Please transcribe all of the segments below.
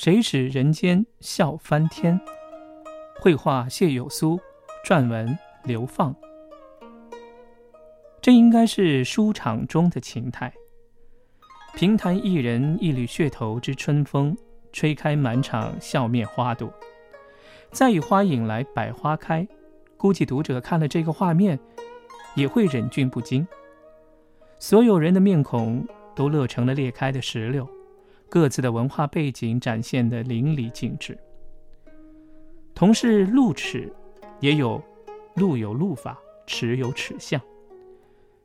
谁使人间笑翻天？绘画谢有苏，撰文刘放。这应该是书场中的情态。评弹一人一缕噱头之春风，吹开满场笑面花朵。再以花引来百花开，估计读者看了这个画面，也会忍俊不禁。所有人的面孔都乐成了裂开的石榴，各自的文化背景展现得淋漓尽致。同是露齿，也有露有露法，齿有齿相。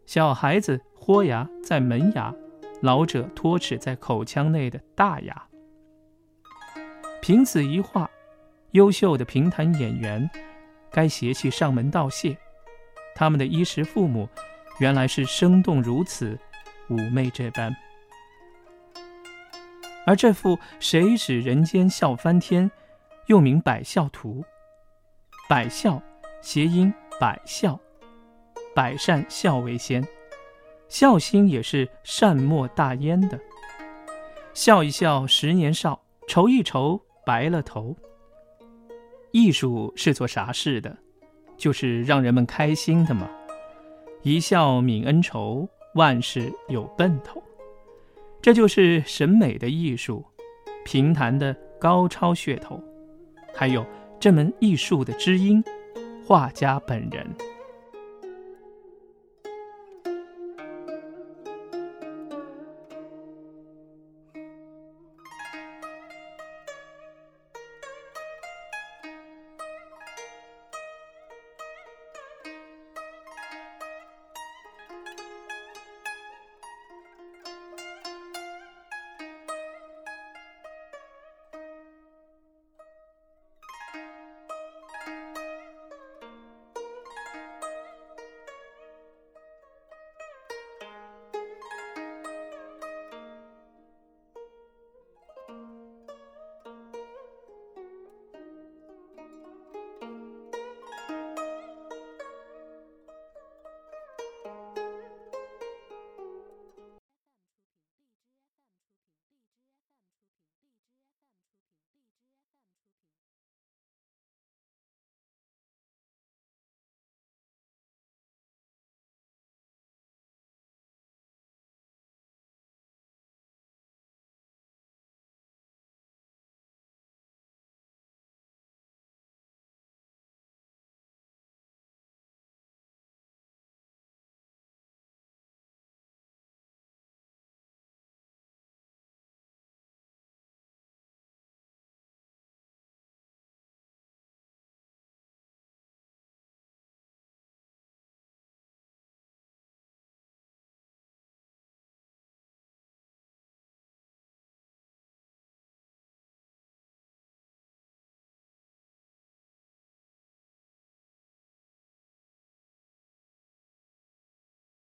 小孩子豁牙在门牙，老者托齿在口腔内的大牙。凭此一画，优秀的评弹演员该携气上门道谢。他们的衣食父母，原来是生动如此，妩媚这般。而这幅“谁使人间笑翻天”，又名《百笑图》。百笑，谐音百笑。百善孝为先，孝心也是善莫大焉的。笑一笑，十年少；愁一愁，白了头。艺术是做啥事的？就是让人们开心的嘛。一笑泯恩仇，万事有奔头。这就是审美的艺术，评弹的高超噱头，还有这门艺术的知音——画家本人。